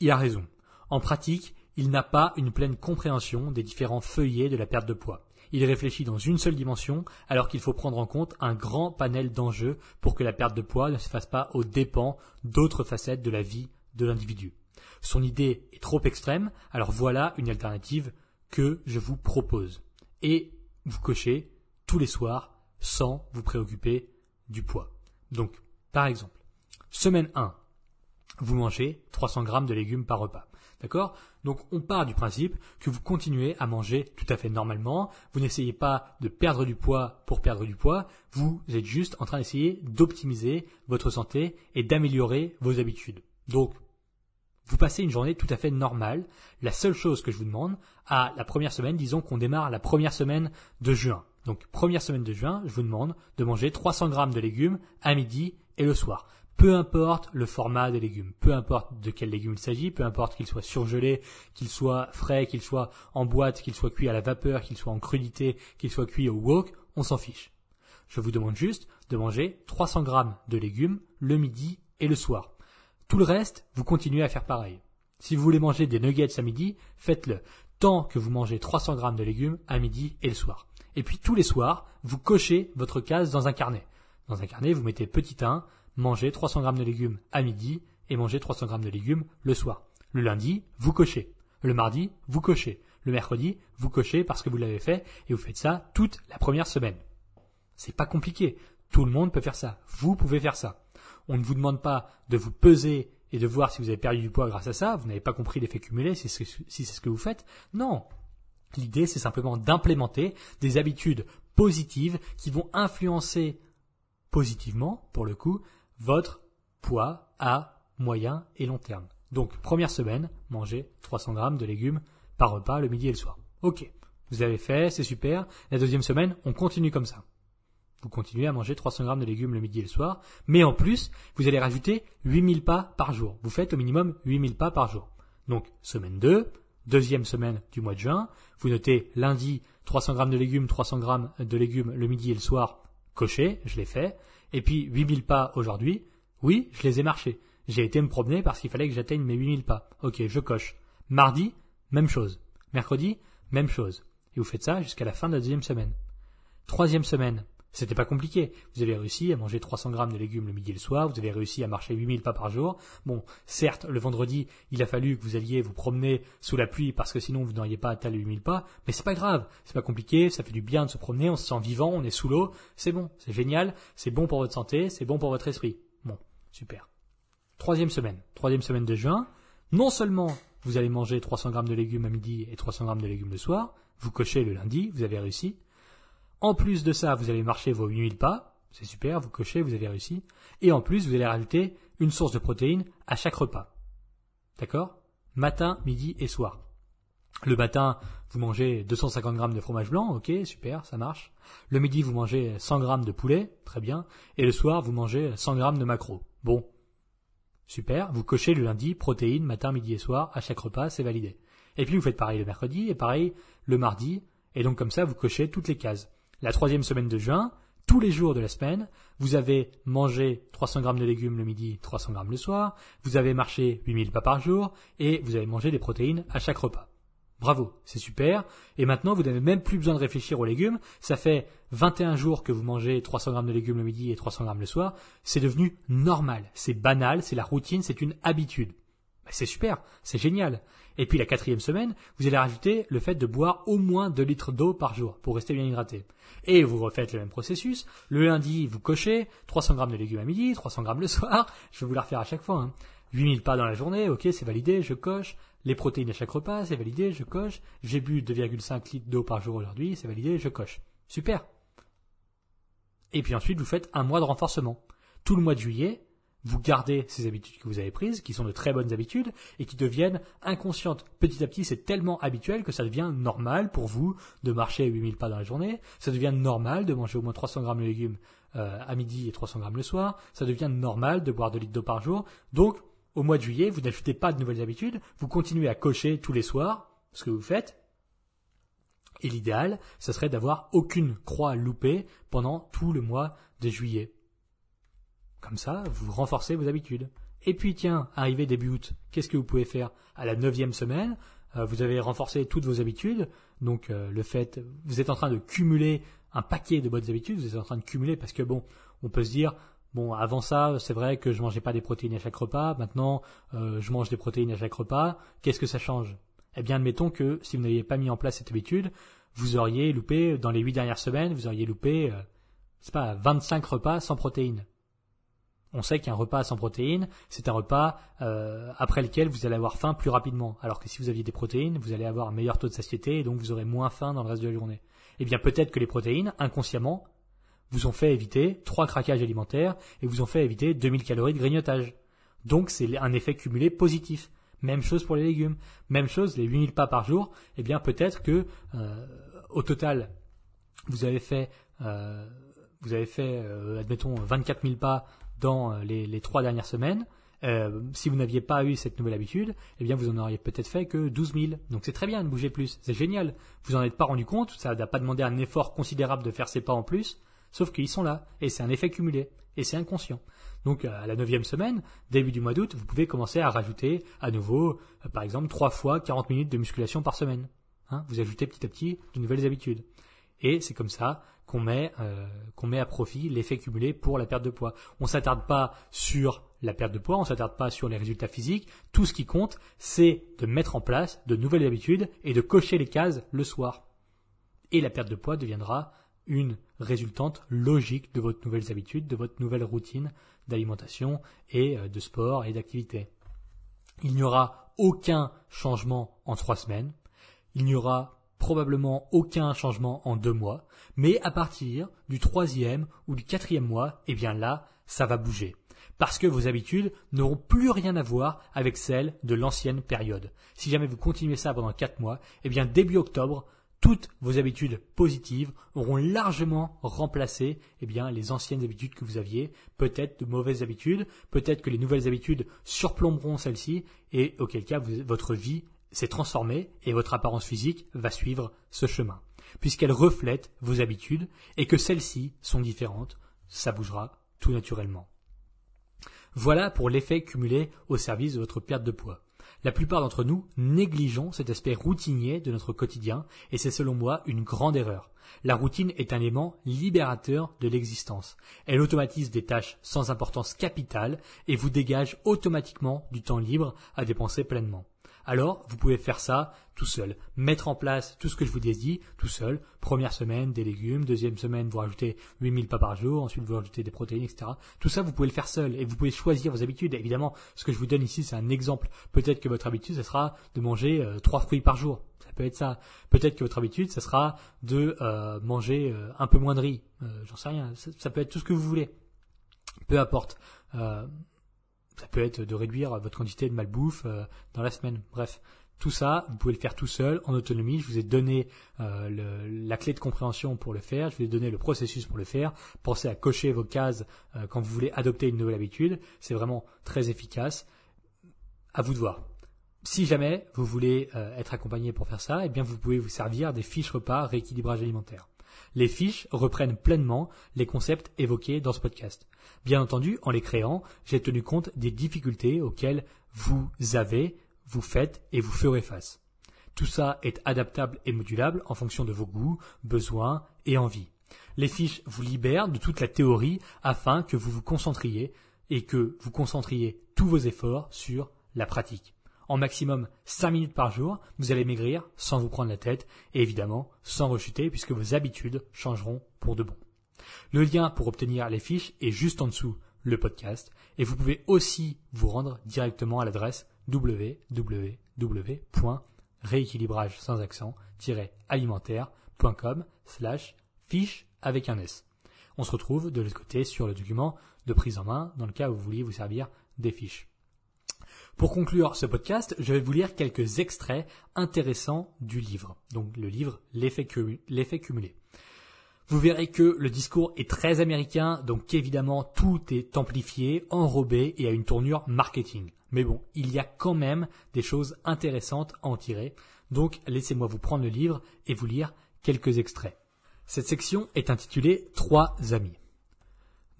il a raison. En pratique, il n'a pas une pleine compréhension des différents feuillets de la perte de poids. Il réfléchit dans une seule dimension alors qu'il faut prendre en compte un grand panel d'enjeux pour que la perte de poids ne se fasse pas aux dépens d'autres facettes de la vie de l'individu. Son idée est trop extrême, alors voilà une alternative que je vous propose. Et vous cochez tous les soirs sans vous préoccuper du poids. Donc, par exemple, semaine 1, vous mangez 300 grammes de légumes par repas. D'accord? Donc on part du principe que vous continuez à manger tout à fait normalement, vous n'essayez pas de perdre du poids pour perdre du poids, vous êtes juste en train d'essayer d'optimiser votre santé et d'améliorer vos habitudes. Donc vous passez une journée tout à fait normale. La seule chose que je vous demande, à la première semaine, disons qu'on démarre la première semaine de juin. Donc première semaine de juin, je vous demande de manger 300 grammes de légumes à midi et le soir. Peu importe le format des légumes, peu importe de quels légumes il s'agit, peu importe qu'ils soient surgelés, qu'ils soient frais, qu'ils soient en boîte, qu'ils soient cuits à la vapeur, qu'ils soient en crudité, qu'ils soient cuits au wok, on s'en fiche. Je vous demande juste de manger 300 grammes de légumes le midi et le soir. Tout le reste, vous continuez à faire pareil. Si vous voulez manger des nuggets à midi, faites-le. Tant que vous mangez 300 grammes de légumes à midi et le soir. Et puis tous les soirs, vous cochez votre case dans un carnet. Dans un carnet, vous mettez petit 1, manger 300 grammes de légumes à midi et manger 300 grammes de légumes le soir. Le lundi, vous cochez. Le mardi, vous cochez. Le mercredi, vous cochez parce que vous l'avez fait et vous faites ça toute la première semaine. C'est pas compliqué. Tout le monde peut faire ça. Vous pouvez faire ça. On ne vous demande pas de vous peser et de voir si vous avez perdu du poids grâce à ça. Vous n'avez pas compris l'effet cumulé si c'est ce que vous faites. Non. L'idée, c'est simplement d'implémenter des habitudes positives qui vont influencer positivement, pour le coup, votre poids à moyen et long terme. Donc, première semaine, mangez 300 grammes de légumes par repas le midi et le soir. Ok. Vous avez fait, c'est super. La deuxième semaine, on continue comme ça. Vous continuez à manger 300 grammes de légumes le midi et le soir, mais en plus, vous allez rajouter 8000 pas par jour. Vous faites au minimum 8000 pas par jour. Donc, semaine 2, deuxième semaine du mois de juin, vous notez lundi 300 grammes de légumes, 300 grammes de légumes le midi et le soir, coché, je l'ai fait. Et puis 8000 pas aujourd'hui, oui, je les ai marchés. J'ai été me promener parce qu'il fallait que j'atteigne mes 8000 pas. Ok, je coche. Mardi, même chose. Mercredi, même chose. Et vous faites ça jusqu'à la fin de la deuxième semaine. Troisième semaine, c'était pas compliqué. Vous avez réussi à manger 300 grammes de légumes le midi et le soir. Vous avez réussi à marcher 8000 pas par jour. Bon, certes, le vendredi, il a fallu que vous alliez vous promener sous la pluie parce que sinon vous n'auriez pas atteint les 8000 pas. Mais c'est pas grave. C'est pas compliqué. Ça fait du bien de se promener. On se sent vivant. On est sous l'eau. C'est bon. C'est génial. C'est bon pour votre santé. C'est bon pour votre esprit. Bon, super. Troisième semaine. Troisième semaine de juin. Non seulement vous allez manger 300 grammes de légumes à midi et 300 grammes de légumes le soir. Vous cochez le lundi. Vous avez réussi. En plus de ça, vous allez marcher vos 8000 pas. C'est super, vous cochez, vous avez réussi. Et en plus, vous allez rajouter une source de protéines à chaque repas. D'accord? Matin, midi et soir. Le matin, vous mangez 250 grammes de fromage blanc, ok, super, ça marche. Le midi, vous mangez 100 grammes de poulet, très bien. Et le soir, vous mangez 100 grammes de macro. Bon, super. Vous cochez le lundi, protéines, matin, midi et soir, à chaque repas, c'est validé. Et puis vous faites pareil le mercredi et pareil le mardi. Et donc comme ça, vous cochez toutes les cases la troisième semaine de juin, tous les jours de la semaine, vous avez mangé 300 grammes de légumes le midi, 300 grammes le soir, vous avez marché 8000 pas par jour, et vous avez mangé des protéines à chaque repas. Bravo, c'est super. Et maintenant, vous n'avez même plus besoin de réfléchir aux légumes. Ça fait 21 jours que vous mangez 300 grammes de légumes le midi et 300 grammes le soir. C'est devenu normal. C'est banal, c'est la routine, c'est une habitude. Bah, c'est super, c'est génial. Et puis la quatrième semaine, vous allez rajouter le fait de boire au moins 2 litres d'eau par jour pour rester bien hydraté. Et vous refaites le même processus. Le lundi, vous cochez 300 grammes de légumes à midi, 300 grammes le soir. Je vais vous la refaire à chaque fois. Hein. 8000 pas dans la journée, ok, c'est validé, je coche. Les protéines à chaque repas, c'est validé, je coche. J'ai bu 2,5 litres d'eau par jour aujourd'hui, c'est validé, je coche. Super. Et puis ensuite, vous faites un mois de renforcement. Tout le mois de juillet, vous gardez ces habitudes que vous avez prises, qui sont de très bonnes habitudes, et qui deviennent inconscientes. Petit à petit, c'est tellement habituel que ça devient normal pour vous de marcher 8000 pas dans la journée, ça devient normal de manger au moins 300 grammes de légumes euh, à midi et 300 grammes le soir, ça devient normal de boire 2 litres d'eau par jour. Donc, au mois de juillet, vous n'ajoutez pas de nouvelles habitudes, vous continuez à cocher tous les soirs ce que vous faites, et l'idéal, ce serait d'avoir aucune croix loupée pendant tout le mois de juillet. Comme ça, vous renforcez vos habitudes. Et puis tiens, arrivé début août, qu'est-ce que vous pouvez faire À la neuvième semaine, euh, vous avez renforcé toutes vos habitudes, donc euh, le fait, vous êtes en train de cumuler un paquet de bonnes habitudes, vous êtes en train de cumuler parce que bon, on peut se dire, bon, avant ça, c'est vrai que je mangeais pas des protéines à chaque repas, maintenant euh, je mange des protéines à chaque repas, qu'est-ce que ça change? Eh bien, admettons que si vous n'aviez pas mis en place cette habitude, vous auriez loupé, dans les huit dernières semaines, vous auriez loupé, c'est pas, 25 repas sans protéines. On sait qu'un repas sans protéines, c'est un repas euh, après lequel vous allez avoir faim plus rapidement. Alors que si vous aviez des protéines, vous allez avoir un meilleur taux de satiété et donc vous aurez moins faim dans le reste de la journée. Eh bien peut-être que les protéines, inconsciemment, vous ont fait éviter trois craquages alimentaires et vous ont fait éviter 2000 calories de grignotage. Donc c'est un effet cumulé positif. Même chose pour les légumes. Même chose, les 8000 pas par jour, eh bien peut-être que euh, au total, vous avez fait, euh, vous avez fait, admettons, 24 000 pas dans euh, les, trois dernières semaines, euh, si vous n'aviez pas eu cette nouvelle habitude, eh bien vous en auriez peut-être fait que 12 000. Donc c'est très bien de bouger plus, c'est génial. Vous en êtes pas rendu compte, ça n'a pas demandé un effort considérable de faire ces pas en plus, sauf qu'ils sont là, et c'est un effet cumulé, et c'est inconscient. Donc à la neuvième semaine, début du mois d'août, vous pouvez commencer à rajouter à nouveau, euh, par exemple, trois fois 40 minutes de musculation par semaine. Hein. vous ajoutez petit à petit de nouvelles habitudes. Et c'est comme ça qu'on met, euh, qu'on met à profit l'effet cumulé pour la perte de poids. On s'attarde pas sur la perte de poids, on s'attarde pas sur les résultats physiques. Tout ce qui compte, c'est de mettre en place de nouvelles habitudes et de cocher les cases le soir. Et la perte de poids deviendra une résultante logique de votre nouvelles habitudes, de votre nouvelle routine d'alimentation et euh, de sport et d'activité. Il n'y aura aucun changement en trois semaines. Il n'y aura probablement aucun changement en deux mois, mais à partir du troisième ou du quatrième mois, eh bien là, ça va bouger. Parce que vos habitudes n'auront plus rien à voir avec celles de l'ancienne période. Si jamais vous continuez ça pendant quatre mois, eh bien début octobre, toutes vos habitudes positives auront largement remplacé eh bien, les anciennes habitudes que vous aviez, peut-être de mauvaises habitudes, peut-être que les nouvelles habitudes surplomberont celles-ci, et auquel cas votre vie s'est transformée et votre apparence physique va suivre ce chemin. Puisqu'elle reflète vos habitudes et que celles-ci sont différentes, ça bougera tout naturellement. Voilà pour l'effet cumulé au service de votre perte de poids. La plupart d'entre nous négligeons cet aspect routinier de notre quotidien et c'est selon moi une grande erreur. La routine est un élément libérateur de l'existence. Elle automatise des tâches sans importance capitale et vous dégage automatiquement du temps libre à dépenser pleinement alors vous pouvez faire ça tout seul. Mettre en place tout ce que je vous ai dit tout seul. Première semaine, des légumes. Deuxième semaine, vous rajoutez 8000 pas par jour. Ensuite, vous rajoutez des protéines, etc. Tout ça, vous pouvez le faire seul. Et vous pouvez choisir vos habitudes. Évidemment, ce que je vous donne ici, c'est un exemple. Peut-être que votre habitude, ce sera de manger euh, trois fruits par jour. Ça peut être ça. Peut-être que votre habitude, ce sera de euh, manger euh, un peu moins de riz. J'en sais rien. Ça, peut être tout ce que vous voulez. Peu importe. Ça peut être de réduire votre quantité de malbouffe euh, dans la semaine. Bref, tout ça, vous pouvez le faire tout seul, en autonomie. Je vous ai donné euh, la clé de compréhension pour le faire. Je vous ai donné le processus pour le faire. Pensez à cocher vos cases euh, quand vous voulez adopter une nouvelle habitude. C'est vraiment très efficace. À vous de voir. Si jamais vous voulez être accompagné pour faire ça, eh bien vous pouvez vous servir des fiches repas rééquilibrage alimentaire. Les fiches reprennent pleinement les concepts évoqués dans ce podcast. Bien entendu, en les créant, j'ai tenu compte des difficultés auxquelles vous avez, vous faites et vous ferez face. Tout ça est adaptable et modulable en fonction de vos goûts, besoins et envies. Les fiches vous libèrent de toute la théorie afin que vous vous concentriez et que vous concentriez tous vos efforts sur la pratique. En maximum 5 minutes par jour, vous allez maigrir sans vous prendre la tête et évidemment sans rechuter puisque vos habitudes changeront pour de bon. Le lien pour obtenir les fiches est juste en dessous le podcast et vous pouvez aussi vous rendre directement à l'adresse www.rééquilibrage sans accent-alimentaire.com slash fiche avec un S. On se retrouve de l'autre côté sur le document de prise en main dans le cas où vous vouliez vous servir des fiches. Pour conclure ce podcast, je vais vous lire quelques extraits intéressants du livre. Donc le livre L'effet cumulé. Vous verrez que le discours est très américain, donc évidemment tout est amplifié, enrobé et a une tournure marketing. Mais bon, il y a quand même des choses intéressantes à en tirer. Donc laissez-moi vous prendre le livre et vous lire quelques extraits. Cette section est intitulée Trois amis.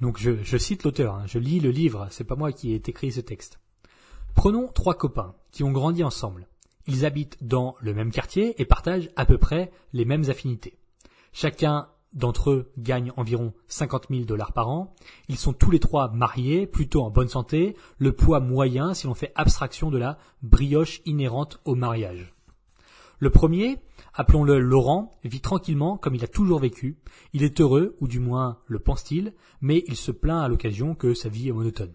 Donc je, cite l'auteur, hein. je lis le livre, c'est pas moi qui ai écrit ce texte. Prenons trois copains qui ont grandi ensemble. Ils habitent dans le même quartier et partagent à peu près les mêmes affinités. Chacun d'entre eux gagnent environ 50 000 dollars par an. Ils sont tous les trois mariés, plutôt en bonne santé, le poids moyen si l'on fait abstraction de la brioche inhérente au mariage. Le premier, appelons-le Laurent, vit tranquillement comme il a toujours vécu. Il est heureux, ou du moins le pense-t-il, mais il se plaint à l'occasion que sa vie est monotone.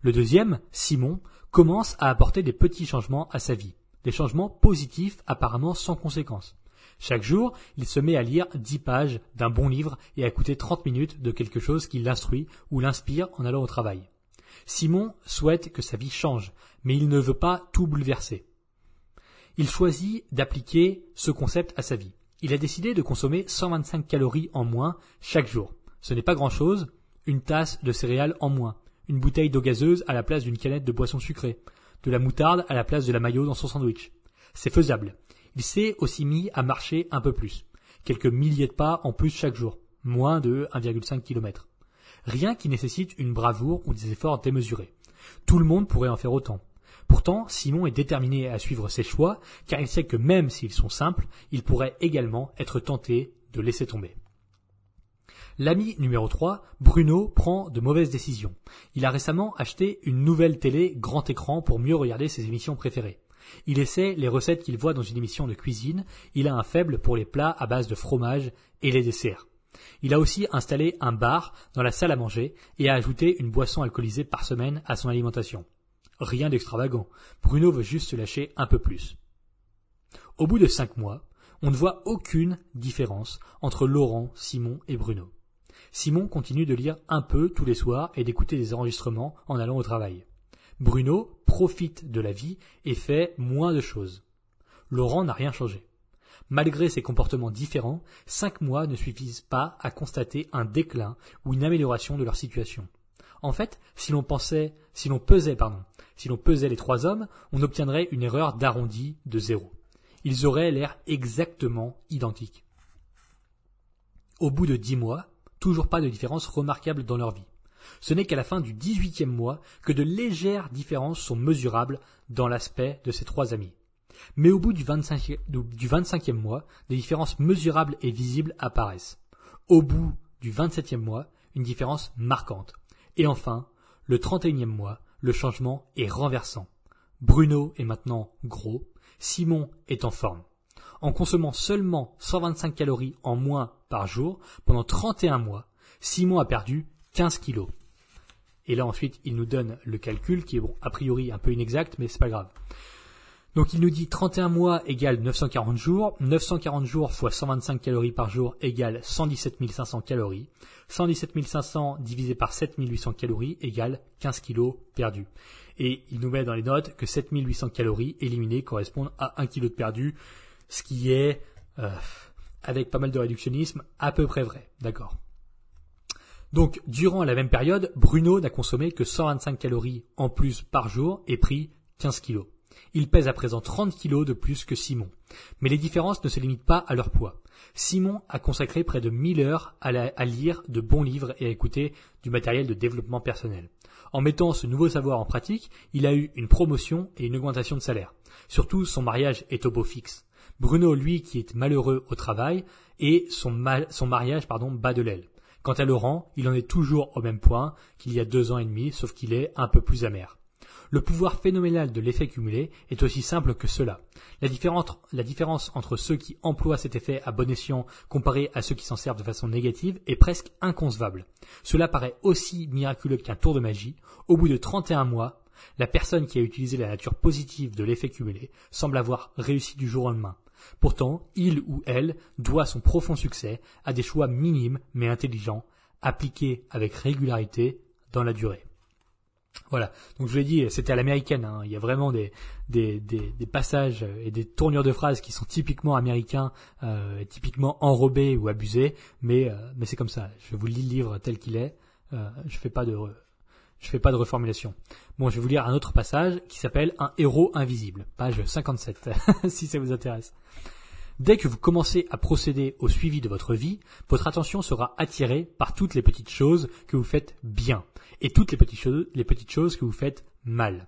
Le deuxième, Simon, commence à apporter des petits changements à sa vie, des changements positifs apparemment sans conséquence. Chaque jour, il se met à lire dix pages d'un bon livre et à écouter trente minutes de quelque chose qui l'instruit ou l'inspire en allant au travail. Simon souhaite que sa vie change, mais il ne veut pas tout bouleverser. Il choisit d'appliquer ce concept à sa vie. Il a décidé de consommer 125 calories en moins chaque jour. Ce n'est pas grand-chose, une tasse de céréales en moins, une bouteille d'eau gazeuse à la place d'une canette de boisson sucrée, de la moutarde à la place de la maillot dans son sandwich. C'est faisable. Il s'est aussi mis à marcher un peu plus. Quelques milliers de pas en plus chaque jour. Moins de 1,5 km. Rien qui nécessite une bravoure ou des efforts démesurés. Tout le monde pourrait en faire autant. Pourtant, Simon est déterminé à suivre ses choix, car il sait que même s'ils sont simples, il pourrait également être tenté de laisser tomber. L'ami numéro 3, Bruno, prend de mauvaises décisions. Il a récemment acheté une nouvelle télé grand écran pour mieux regarder ses émissions préférées. Il essaie les recettes qu'il voit dans une émission de cuisine, il a un faible pour les plats à base de fromage et les desserts. Il a aussi installé un bar dans la salle à manger et a ajouté une boisson alcoolisée par semaine à son alimentation. Rien d'extravagant. Bruno veut juste se lâcher un peu plus. Au bout de cinq mois, on ne voit aucune différence entre Laurent, Simon et Bruno. Simon continue de lire un peu tous les soirs et d'écouter des enregistrements en allant au travail. Bruno profite de la vie et fait moins de choses. Laurent n'a rien changé. Malgré ses comportements différents, cinq mois ne suffisent pas à constater un déclin ou une amélioration de leur situation. En fait, si l'on pensait, si l'on pesait, pardon, si l'on pesait les trois hommes, on obtiendrait une erreur d'arrondi de zéro. Ils auraient l'air exactement identiques. Au bout de dix mois, toujours pas de différence remarquable dans leur vie. Ce n'est qu'à la fin du dix-huitième mois que de légères différences sont mesurables dans l'aspect de ces trois amis. Mais au bout du, 25, du 25e mois, des différences mesurables et visibles apparaissent. Au bout du 27e mois, une différence marquante. Et enfin, le 31e mois, le changement est renversant. Bruno est maintenant gros, Simon est en forme. En consommant seulement 125 calories en moins par jour pendant 31 mois, Simon a perdu 15 kilos. Et là ensuite, il nous donne le calcul qui est bon, a priori un peu inexact, mais c'est pas grave. Donc il nous dit 31 mois égale 940 jours, 940 jours fois 125 calories par jour égale 117 500 calories, 117 500 divisé par 7800 calories égale 15 kilos perdus. Et il nous met dans les notes que 7800 calories éliminées correspondent à 1 kg de perdu, ce qui est, euh, avec pas mal de réductionnisme, à peu près vrai. D'accord donc, durant la même période, Bruno n'a consommé que 125 calories en plus par jour et pris 15 kilos. Il pèse à présent 30 kilos de plus que Simon. Mais les différences ne se limitent pas à leur poids. Simon a consacré près de 1000 heures à, à, lire de bons livres et à écouter du matériel de développement personnel. En mettant ce nouveau savoir en pratique, il a eu une promotion et une augmentation de salaire. Surtout, son mariage est au beau fixe. Bruno, lui, qui est malheureux au travail, et son, mariage pardon, bat de l'aile. Quant à Laurent, il en est toujours au même point qu'il y a deux ans et demi, sauf qu'il est un peu plus amer. Le pouvoir phénoménal de l'effet cumulé est aussi simple que cela. La différence, entre ceux qui emploient cet effet à bon escient comparé à ceux qui s'en servent de façon négative est presque inconcevable. Cela paraît aussi miraculeux qu'un tour de magie. Au bout de 31 mois, la personne qui a utilisé la nature positive de l'effet cumulé semble avoir réussi du jour au lendemain. Pourtant, il ou elle doit son profond succès à des choix minimes mais intelligents, appliqués avec régularité dans la durée. Voilà. Donc je vous l'ai dit, c'était à l'américaine. Hein. Il y a vraiment des, passages et des tournures de phrases qui sont typiquement américains, euh, typiquement enrobés ou abusés. Mais, euh, mais c'est comme ça. Je vous lis le livre tel qu'il est. Euh, je fais pas de je fais pas de reformulation. Bon, je vais vous lire un autre passage qui s'appelle Un héros invisible, page 57, si ça vous intéresse. Dès que vous commencez à procéder au suivi de votre vie, votre attention sera attirée par toutes les petites choses que vous faites bien et toutes les petites choses, les petites choses que vous faites mal.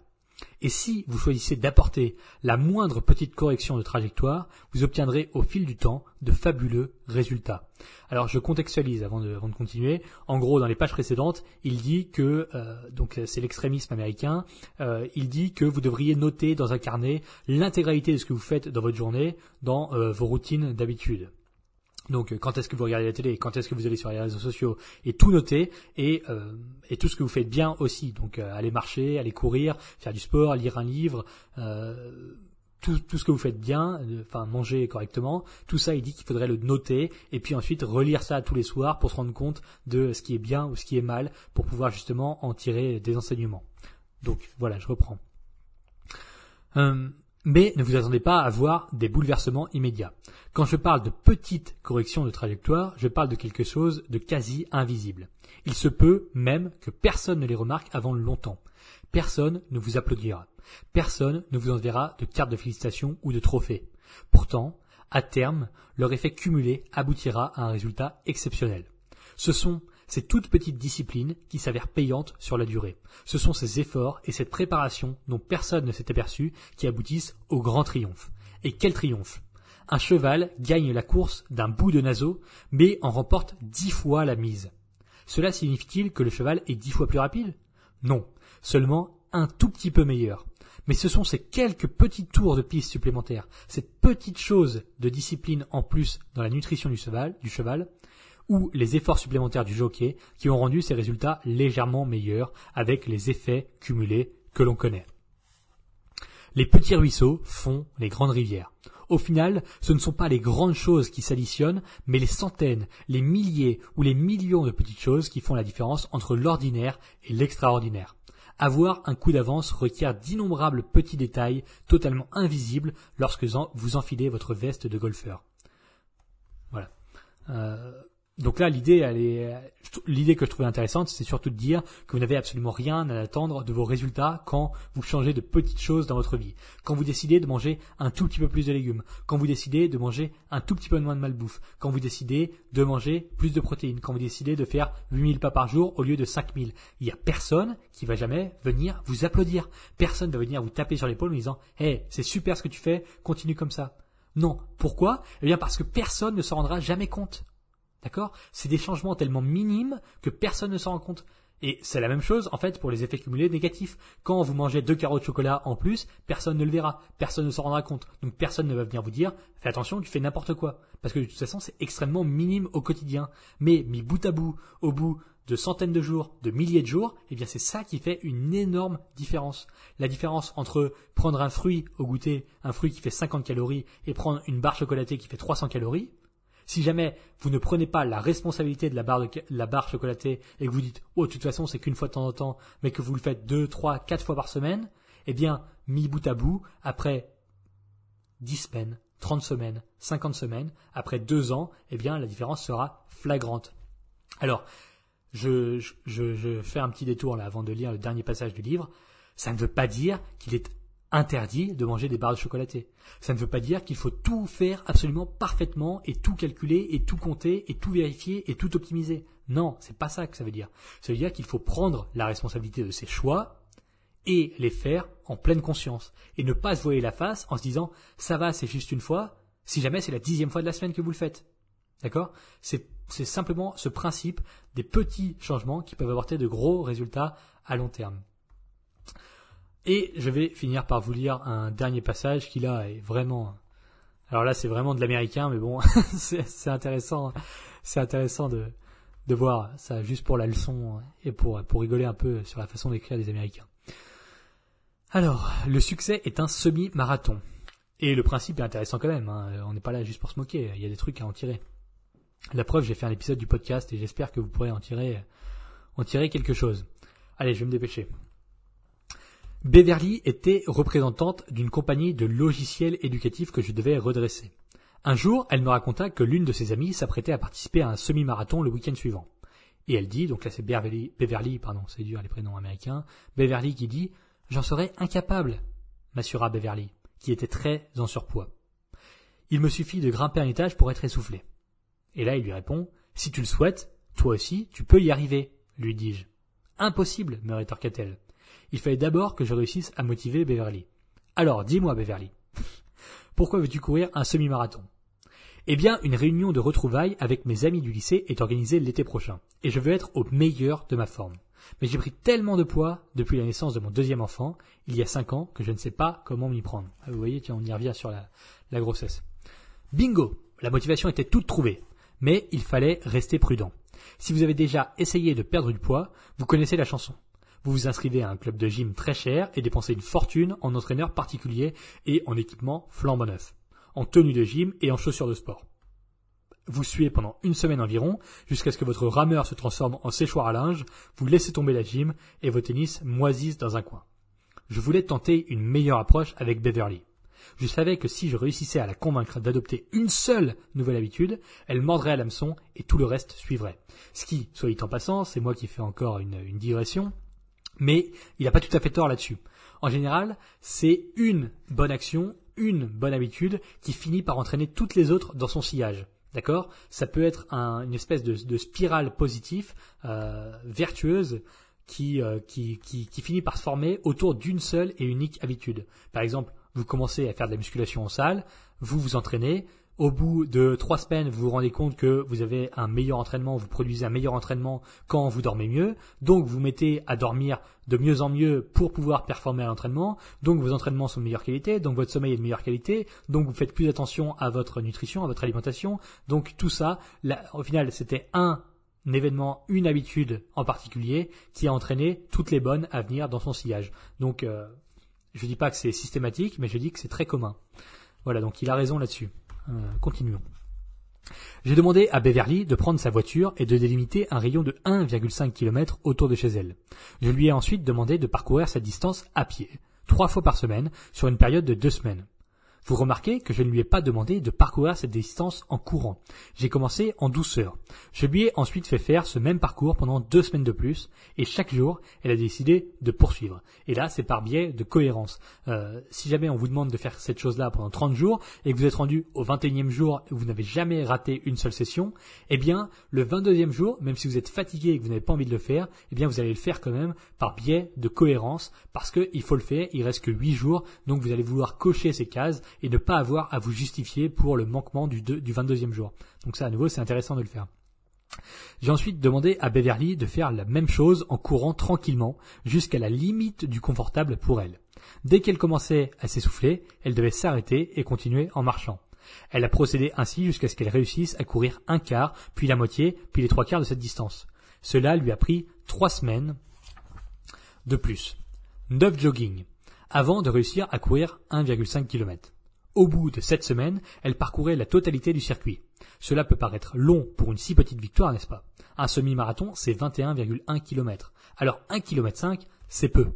Et si vous choisissez d'apporter la moindre petite correction de trajectoire, vous obtiendrez au fil du temps de fabuleux résultats. Alors je contextualise avant de, continuer. En gros, dans les pages précédentes, il dit que, euh, donc c'est l'extrémisme américain, euh, il dit que vous devriez noter dans un carnet l'intégralité de ce que vous faites dans votre journée, dans euh, vos routines d'habitude. Donc quand est-ce que vous regardez la télé, quand est-ce que vous allez sur les réseaux sociaux, et tout noter, et, euh, et tout ce que vous faites bien aussi. Donc euh, aller marcher, aller courir, faire du sport, lire un livre, euh, tout, tout, ce que vous faites bien, enfin manger correctement, tout ça il dit qu'il faudrait le noter, et puis ensuite relire ça tous les soirs pour se rendre compte de ce qui est bien ou ce qui est mal, pour pouvoir justement en tirer des enseignements. Donc voilà, je reprends. Mais ne vous attendez pas à voir des bouleversements immédiats. Quand je parle de petites corrections de trajectoire, je parle de quelque chose de quasi invisible. Il se peut même que personne ne les remarque avant longtemps. Personne ne vous applaudira. Personne ne vous enverra de cartes de félicitations ou de trophées. Pourtant, à terme, leur effet cumulé aboutira à un résultat exceptionnel. Ce sont ces toutes petites disciplines qui s'avèrent payantes sur la durée. Ce sont ces efforts et cette préparation dont personne ne s'est aperçu qui aboutissent au grand triomphe. Et quel triomphe Un cheval gagne la course d'un bout de naseau, mais en remporte dix fois la mise. Cela signifie-t-il que le cheval est dix fois plus rapide? Non, seulement un tout petit peu meilleur. Mais ce sont ces quelques petits tours de piste supplémentaires, cette petite chose de discipline en plus dans la nutrition du cheval, du cheval ou les efforts supplémentaires du jockey qui ont rendu ces résultats légèrement meilleurs avec les effets cumulés que l'on connaît. Les petits ruisseaux font les grandes rivières. Au final, ce ne sont pas les grandes choses qui s'additionnent, mais les centaines, les milliers ou les millions de petites choses qui font la différence entre l'ordinaire et l'extraordinaire. Avoir un coup d'avance requiert d'innombrables petits détails totalement invisibles lorsque vous enfilez votre veste de golfeur. Voilà. Euh, donc là, l'idée, l'idée que je trouvais intéressante, c'est surtout de dire que vous n'avez absolument rien à attendre de vos résultats quand vous changez de petites choses dans votre vie. Quand vous décidez de manger un tout petit peu plus de légumes. Quand vous décidez de manger un tout petit peu moins de malbouffe. Quand vous décidez de manger plus de protéines. Quand vous décidez de faire 8000 pas par jour au lieu de 5000. Il y a personne qui va jamais venir vous applaudir. Personne va venir vous taper sur l'épaule en disant, hey, c'est super ce que tu fais, continue comme ça. Non. Pourquoi? Eh bien, parce que personne ne se rendra jamais compte. D'accord? C'est des changements tellement minimes que personne ne s'en rend compte. Et c'est la même chose, en fait, pour les effets cumulés négatifs. Quand vous mangez deux carreaux de chocolat en plus, personne ne le verra. Personne ne s'en rendra compte. Donc personne ne va venir vous dire, fais attention, tu fais n'importe quoi. Parce que de toute façon, c'est extrêmement minime au quotidien. Mais mis bout à bout, au bout de centaines de jours, de milliers de jours, eh bien c'est ça qui fait une énorme différence. La différence entre prendre un fruit au goûter, un fruit qui fait 50 calories, et prendre une barre chocolatée qui fait 300 calories, si jamais vous ne prenez pas la responsabilité de la barre, la barre chocolatée et que vous dites oh de toute façon c'est qu'une fois de temps en temps, mais que vous le faites deux, trois, quatre fois par semaine, eh bien mis bout à bout, après 10 semaines, 30 semaines, 50 semaines, après deux ans, eh bien la différence sera flagrante. Alors, je, je, je fais un petit détour là avant de lire le dernier passage du livre. Ça ne veut pas dire qu'il est interdit de manger des barres de chocolaté. Ça ne veut pas dire qu'il faut tout faire absolument parfaitement et tout calculer et tout compter et tout vérifier et tout optimiser. Non, c'est pas ça que ça veut dire. Ça veut dire qu'il faut prendre la responsabilité de ses choix et les faire en pleine conscience et ne pas se voiler la face en se disant ça va, c'est juste une fois, Si jamais c'est la dixième fois de la semaine que vous le faites. D'accord? C'est simplement ce principe des petits changements qui peuvent apporter de gros résultats à long terme. Et je vais finir par vous lire un dernier passage qui là est vraiment... Alors là c'est vraiment de l'américain, mais bon, c'est intéressant, c'est intéressant de, de voir ça juste pour la leçon et pour, pour rigoler un peu sur la façon d'écrire des Américains. Alors, le succès est un semi-marathon. Et le principe est intéressant quand même, hein. on n'est pas là juste pour se moquer, il y a des trucs à en tirer. La preuve, j'ai fait un épisode du podcast et j'espère que vous pourrez en tirer, en tirer quelque chose. Allez, je vais me dépêcher. Beverly était représentante d'une compagnie de logiciels éducatifs que je devais redresser. Un jour, elle me raconta que l'une de ses amies s'apprêtait à participer à un semi-marathon le week-end suivant. Et elle dit, donc là c'est Beverly, pardon, c'est dur les prénoms américains, Beverly qui dit, j'en serais incapable, m'assura Beverly, qui était très en surpoids. Il me suffit de grimper un étage pour être essoufflé. Et là il lui répond, si tu le souhaites, toi aussi, tu peux y arriver, lui dis-je. Impossible, me rétorqua-t-elle. Il fallait d'abord que je réussisse à motiver Beverly. Alors, dis-moi, Beverly, pourquoi veux-tu courir un semi-marathon? Eh bien, une réunion de retrouvailles avec mes amis du lycée est organisée l'été prochain, et je veux être au meilleur de ma forme. Mais j'ai pris tellement de poids depuis la naissance de mon deuxième enfant, il y a cinq ans, que je ne sais pas comment m'y prendre. Ah, vous voyez, tiens, on y revient sur la, la grossesse. Bingo La motivation était toute trouvée, mais il fallait rester prudent. Si vous avez déjà essayé de perdre du poids, vous connaissez la chanson. Vous vous inscrivez à un club de gym très cher et dépensez une fortune en entraîneur particulier et en équipement flambant neuf, en tenue de gym et en chaussures de sport. Vous suivez pendant une semaine environ, jusqu'à ce que votre rameur se transforme en séchoir à linge, vous laissez tomber la gym et vos tennis moisissent dans un coin. Je voulais tenter une meilleure approche avec Beverly. Je savais que si je réussissais à la convaincre d'adopter une seule nouvelle habitude, elle mordrait à l'hameçon et tout le reste suivrait. Ce qui, soit dit en passant, c'est moi qui fais encore une, une digression, mais il n'a pas tout à fait tort là-dessus. En général, c'est une bonne action, une bonne habitude qui finit par entraîner toutes les autres dans son sillage. D'accord? Ça peut être une espèce de, spirale positive, euh, vertueuse, qui, euh, qui, qui, qui, finit par se former autour d'une seule et unique habitude. Par exemple, vous commencez à faire de la musculation en salle, vous vous entraînez, au bout de trois semaines, vous vous rendez compte que vous avez un meilleur entraînement, vous produisez un meilleur entraînement quand vous dormez mieux. Donc vous mettez à dormir de mieux en mieux pour pouvoir performer à l'entraînement. Donc vos entraînements sont de meilleure qualité, donc votre sommeil est de meilleure qualité. Donc vous faites plus attention à votre nutrition, à votre alimentation. Donc tout ça, au final, c'était un événement, une habitude en particulier qui a entraîné toutes les bonnes à venir dans son sillage. Donc euh, je dis pas que c'est systématique, mais je dis que c'est très commun. Voilà, donc il a raison là-dessus. Euh, continuons. J'ai demandé à Beverly de prendre sa voiture et de délimiter un rayon de 1,5 km autour de chez elle. Je lui ai ensuite demandé de parcourir cette distance à pied, trois fois par semaine, sur une période de deux semaines. Vous remarquez que je ne lui ai pas demandé de parcourir cette distance en courant. J'ai commencé en douceur. Je lui ai ensuite fait faire ce même parcours pendant deux semaines de plus, et chaque jour, elle a décidé de poursuivre. Et là, c'est par biais de cohérence. Euh, si jamais on vous demande de faire cette chose-là pendant 30 jours, et que vous êtes rendu au 21e jour et vous n'avez jamais raté une seule session, eh bien, le 22e jour, même si vous êtes fatigué et que vous n'avez pas envie de le faire, eh bien, vous allez le faire quand même par biais de cohérence, parce qu'il faut le faire, il reste que 8 jours, donc vous allez vouloir cocher ces cases et ne pas avoir à vous justifier pour le manquement du, du 22e jour. Donc ça, à nouveau, c'est intéressant de le faire. J'ai ensuite demandé à Beverly de faire la même chose en courant tranquillement jusqu'à la limite du confortable pour elle. Dès qu'elle commençait à s'essouffler, elle devait s'arrêter et continuer en marchant. Elle a procédé ainsi jusqu'à ce qu'elle réussisse à courir un quart, puis la moitié, puis les trois quarts de cette distance. Cela lui a pris trois semaines de plus. Neuf jogging, avant de réussir à courir 1,5 km. Au bout de sept semaines, elle parcourait la totalité du circuit. Cela peut paraître long pour une si petite victoire, n'est-ce pas? Un semi-marathon, c'est 21,1 km. Alors 1 km 5, c'est peu.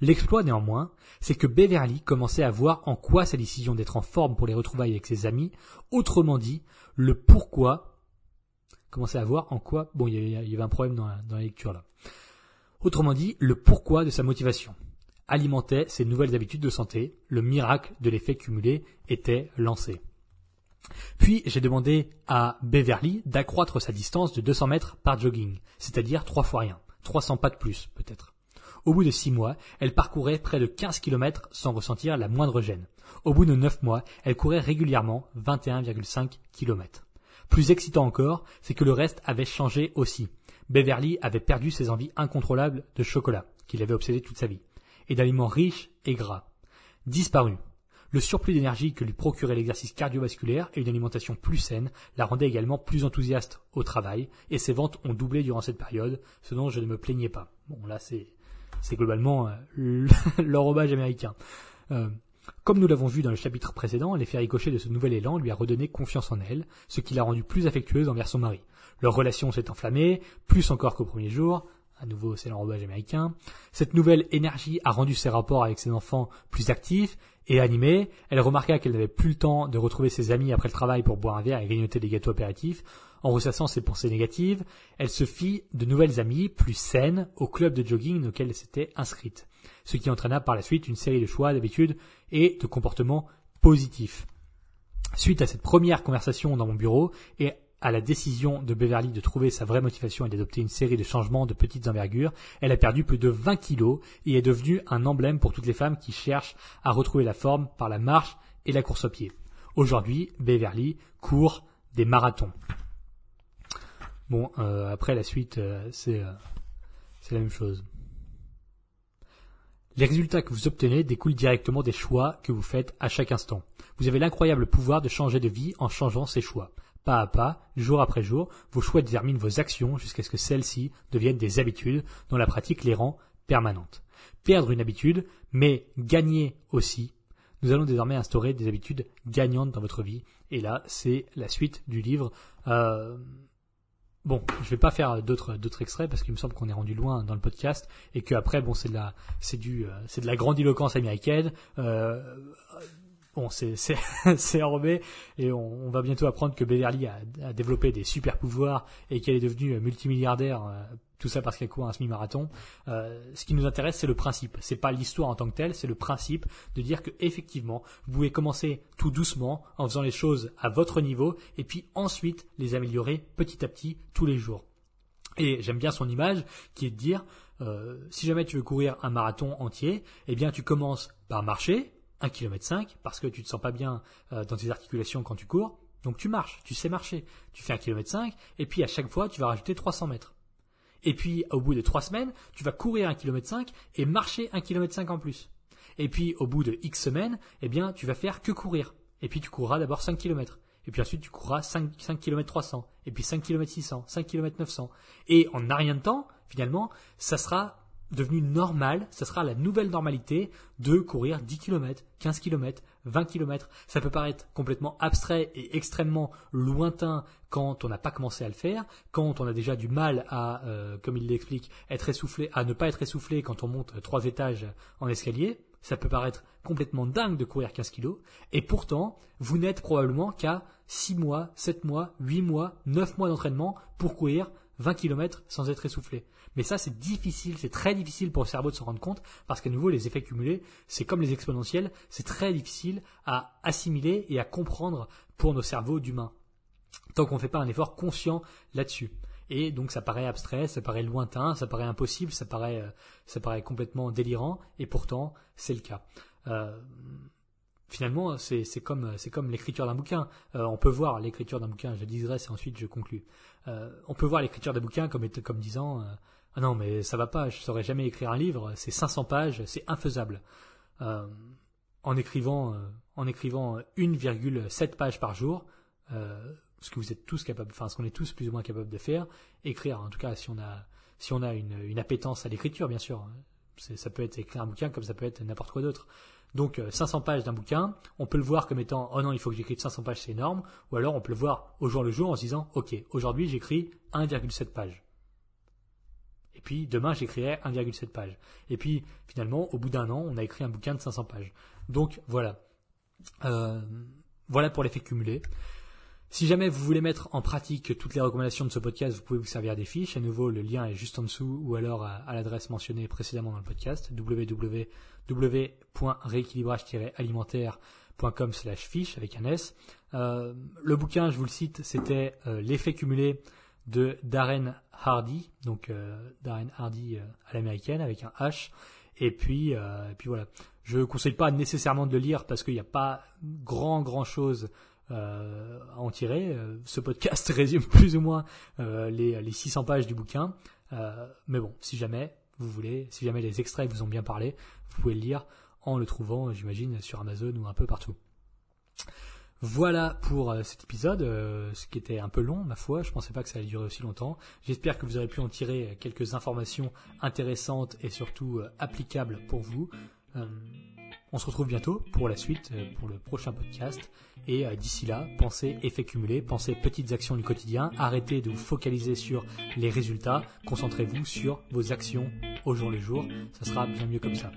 L'exploit néanmoins, c'est que Beverly commençait à voir en quoi sa décision d'être en forme pour les retrouvailles avec ses amis, autrement dit, le pourquoi, commençait à voir en quoi, bon, il y avait un problème dans la lecture là. Autrement dit, le pourquoi de sa motivation alimentait ses nouvelles habitudes de santé, le miracle de l'effet cumulé était lancé. Puis j'ai demandé à Beverly d'accroître sa distance de 200 mètres par jogging, c'est-à-dire trois fois rien, 300 pas de plus peut-être. Au bout de six mois, elle parcourait près de 15 km sans ressentir la moindre gêne. Au bout de 9 mois, elle courait régulièrement 21,5 km. Plus excitant encore, c'est que le reste avait changé aussi. Beverly avait perdu ses envies incontrôlables de chocolat, qui l'avait obsédé toute sa vie, et d'aliments riches et gras. Disparu. Le surplus d'énergie que lui procurait l'exercice cardiovasculaire et une alimentation plus saine la rendait également plus enthousiaste au travail, et ses ventes ont doublé durant cette période, ce dont je ne me plaignais pas. Bon, là, c'est, c'est globalement euh, l'enrobage américain. Euh, comme nous l'avons vu dans le chapitre précédent, l'effet ricochet de ce nouvel élan lui a redonné confiance en elle, ce qui l'a rendue plus affectueuse envers son mari. Leur relation s'est enflammée, plus encore qu'au premier jour, à nouveau c'est l'enrobage américain. Cette nouvelle énergie a rendu ses rapports avec ses enfants plus actifs et animés. Elle remarqua qu'elle n'avait plus le temps de retrouver ses amis après le travail pour boire un verre et grignoter des gâteaux apéritifs. En ressassant ses pensées négatives, elle se fit de nouvelles amies plus saines au club de jogging auquel elle s'était inscrite, ce qui entraîna par la suite une série de choix, d'habitudes et de comportements positifs. Suite à cette première conversation dans mon bureau et à la décision de Beverly de trouver sa vraie motivation et d'adopter une série de changements de petites envergures, elle a perdu plus de 20 kilos et est devenue un emblème pour toutes les femmes qui cherchent à retrouver la forme par la marche et la course au pied. Aujourd'hui, Beverly court des marathons. Bon, euh, après la suite, euh, c'est euh, c'est la même chose. Les résultats que vous obtenez découlent directement des choix que vous faites à chaque instant. Vous avez l'incroyable pouvoir de changer de vie en changeant ces choix. Pas à pas, jour après jour, vos choix déterminent vos actions jusqu'à ce que celles-ci deviennent des habitudes dont la pratique les rend permanentes. Perdre une habitude, mais gagner aussi. Nous allons désormais instaurer des habitudes gagnantes dans votre vie. Et là, c'est la suite du livre. Euh, Bon, je vais pas faire d'autres d'autres extraits parce qu'il me semble qu'on est rendu loin dans le podcast et que après bon c'est de la c'est du euh, c'est de la grandiloquence américaine. Euh, bon c'est c'est enrobé et on, on, va bientôt apprendre que Beverly a, a développé des super pouvoirs et qu'elle est devenue multimilliardaire euh, tout ça parce qu'elle court un semi-marathon. Euh, ce qui nous intéresse, c'est le principe. C'est pas l'histoire en tant que telle, c'est le principe de dire que effectivement, vous pouvez commencer tout doucement en faisant les choses à votre niveau et puis ensuite les améliorer petit à petit tous les jours. Et j'aime bien son image qui est de dire euh, si jamais tu veux courir un marathon entier, eh bien tu commences par marcher 1 km 5 parce que tu te sens pas bien euh, dans tes articulations quand tu cours. Donc tu marches, tu sais marcher, tu fais 1 km 5 et puis à chaque fois tu vas rajouter 300 mètres. Et puis, au bout de trois semaines, tu vas courir un kilomètre cinq et marcher un kilomètre cinq en plus. Et puis, au bout de X semaines, eh bien, tu vas faire que courir. Et puis, tu courras d'abord 5 km. Et puis ensuite, tu courras 5, 5 km 300. Et puis 5 km 600, 5 km 900. Et en n'a rien de temps, finalement, ça sera devenu normal, ça sera la nouvelle normalité de courir 10 km, 15 km, 20 km. Ça peut paraître complètement abstrait et extrêmement lointain quand on n'a pas commencé à le faire, quand on a déjà du mal à, euh, comme il l'explique, être essoufflé, à ne pas être essoufflé quand on monte trois étages en escalier. Ça peut paraître complètement dingue de courir 15 kilos. Et pourtant, vous n'êtes probablement qu'à 6 mois, 7 mois, 8 mois, 9 mois d'entraînement pour courir 20 km sans être essoufflé. Mais ça, c'est difficile, c'est très difficile pour le cerveau de se rendre compte, parce qu'à nouveau, les effets cumulés, c'est comme les exponentiels, c'est très difficile à assimiler et à comprendre pour nos cerveaux d'humains, tant qu'on ne fait pas un effort conscient là-dessus. Et donc ça paraît abstrait, ça paraît lointain, ça paraît impossible, ça paraît, euh, ça paraît complètement délirant, et pourtant c'est le cas. Euh, finalement, c'est comme, comme l'écriture d'un bouquin. Euh, on peut voir l'écriture d'un bouquin, je digresse et ensuite je conclus. Euh, on peut voir l'écriture d'un bouquin comme, disant euh, Ah non, mais ça va pas, je saurais jamais écrire un livre, c'est 500 pages, c'est infaisable. en écrivant, écrivant 1,7 pages par jour, ce que vous êtes tous capables, enfin qu'on est tous plus ou moins capables de faire, écrire, en tout cas si on a, si on a une, une appétence à l'écriture, bien sûr. Ça peut être écrire un bouquin comme ça peut être n'importe quoi d'autre. Donc 500 euh, pages d'un bouquin, on peut le voir comme étant oh non, il faut que j'écrive 500 pages, c'est énorme, ou alors on peut le voir au jour le jour en se disant OK, aujourd'hui j'écris 1,7 pages. Et puis demain j'écrirai 1,7 pages. Et puis finalement, au bout d'un an, on a écrit un bouquin de 500 pages. Donc voilà. Euh, voilà pour l'effet cumulé. Si jamais vous voulez mettre en pratique toutes les recommandations de ce podcast, vous pouvez vous servir des fiches. À nouveau, le lien est juste en dessous ou alors à, l'adresse mentionnée précédemment dans le podcast www.rééquilibrage-alimentaire.com slash fiche avec un S. Euh, le bouquin, je vous le cite, c'était euh, L'effet cumulé de Darren Hardy, donc euh, Darren Hardy à l'américaine avec un H. Et puis, et puis voilà. Je ne conseille pas nécessairement de le lire parce qu'il n'y a pas grand grand chose euh, en tirer. Euh, ce podcast résume plus ou moins euh, les, les 600 pages du bouquin. mais bon, si jamais vous voulez, si jamais les extraits vous ont bien parlé, vous pouvez le lire en le trouvant, j'imagine, sur Amazon ou un peu partout. Voilà pour cet épisode, ce qui était un peu long, ma foi. Je pensais pas que ça allait durer aussi longtemps. J'espère que vous aurez pu en tirer quelques informations intéressantes et surtout applicables pour vous. On se retrouve bientôt pour la suite, euh, pour le prochain podcast. Et euh, d'ici là, pensez effet cumulé, pensez petites actions du quotidien, arrêtez de vous focaliser sur les résultats, concentrez-vous sur vos actions au jour le jour, ça sera bien mieux comme ça.